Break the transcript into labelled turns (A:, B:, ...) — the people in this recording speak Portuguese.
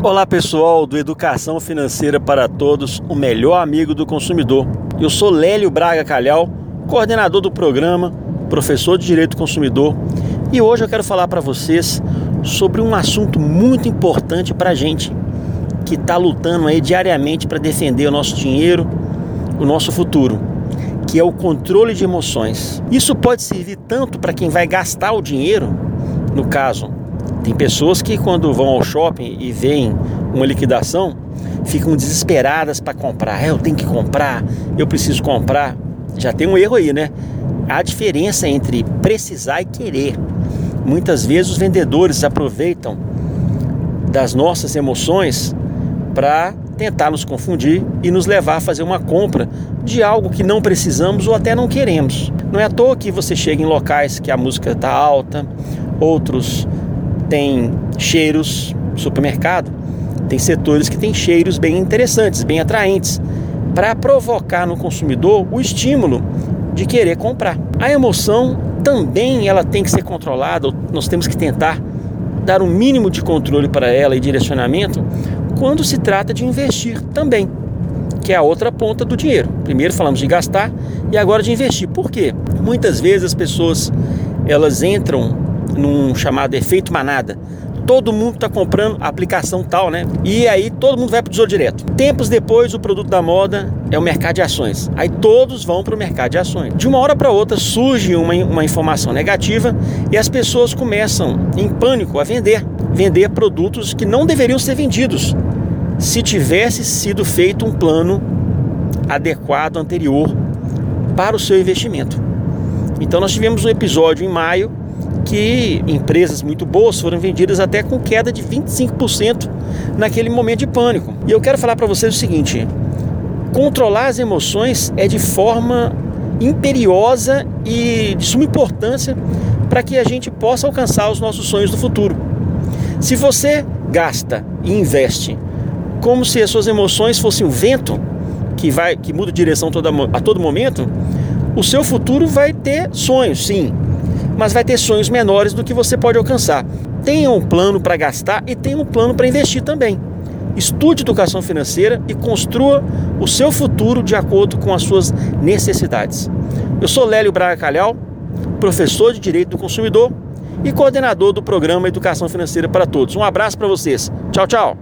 A: Olá pessoal do Educação Financeira para Todos, o melhor amigo do consumidor. Eu sou Lélio Braga Calhau, coordenador do programa, professor de Direito do Consumidor, e hoje eu quero falar para vocês sobre um assunto muito importante para a gente que está lutando aí diariamente para defender o nosso dinheiro, o nosso futuro, que é o controle de emoções. Isso pode servir tanto para quem vai gastar o dinheiro, no caso, tem pessoas que quando vão ao shopping e veem uma liquidação, ficam desesperadas para comprar. É, eu tenho que comprar, eu preciso comprar. Já tem um erro aí, né? Há diferença entre precisar e querer. Muitas vezes os vendedores aproveitam das nossas emoções para tentar nos confundir e nos levar a fazer uma compra de algo que não precisamos ou até não queremos. Não é à toa que você chega em locais que a música está alta, outros tem cheiros, supermercado, tem setores que tem cheiros bem interessantes, bem atraentes, para provocar no consumidor o estímulo de querer comprar. A emoção também ela tem que ser controlada, nós temos que tentar dar um mínimo de controle para ela e direcionamento quando se trata de investir também, que é a outra ponta do dinheiro. Primeiro falamos de gastar e agora de investir. Por quê? Muitas vezes as pessoas elas entram num chamado efeito manada. Todo mundo está comprando a aplicação tal, né? E aí todo mundo vai para o Tesouro Direto. Tempos depois, o produto da moda é o mercado de ações. Aí todos vão para o mercado de ações. De uma hora para outra surge uma, uma informação negativa e as pessoas começam, em pânico, a vender. Vender produtos que não deveriam ser vendidos se tivesse sido feito um plano adequado anterior para o seu investimento. Então nós tivemos um episódio em maio que empresas muito boas foram vendidas até com queda de 25% naquele momento de pânico. E eu quero falar para vocês o seguinte: controlar as emoções é de forma imperiosa e de suma importância para que a gente possa alcançar os nossos sonhos do futuro. Se você gasta e investe como se as suas emoções fossem o vento que vai que muda de direção toda, a todo momento, o seu futuro vai ter sonhos, sim, mas vai ter sonhos menores do que você pode alcançar. Tenha um plano para gastar e tenha um plano para investir também. Estude educação financeira e construa o seu futuro de acordo com as suas necessidades. Eu sou Lélio Braga Calhau, professor de Direito do Consumidor e coordenador do programa Educação Financeira para Todos. Um abraço para vocês. Tchau, tchau.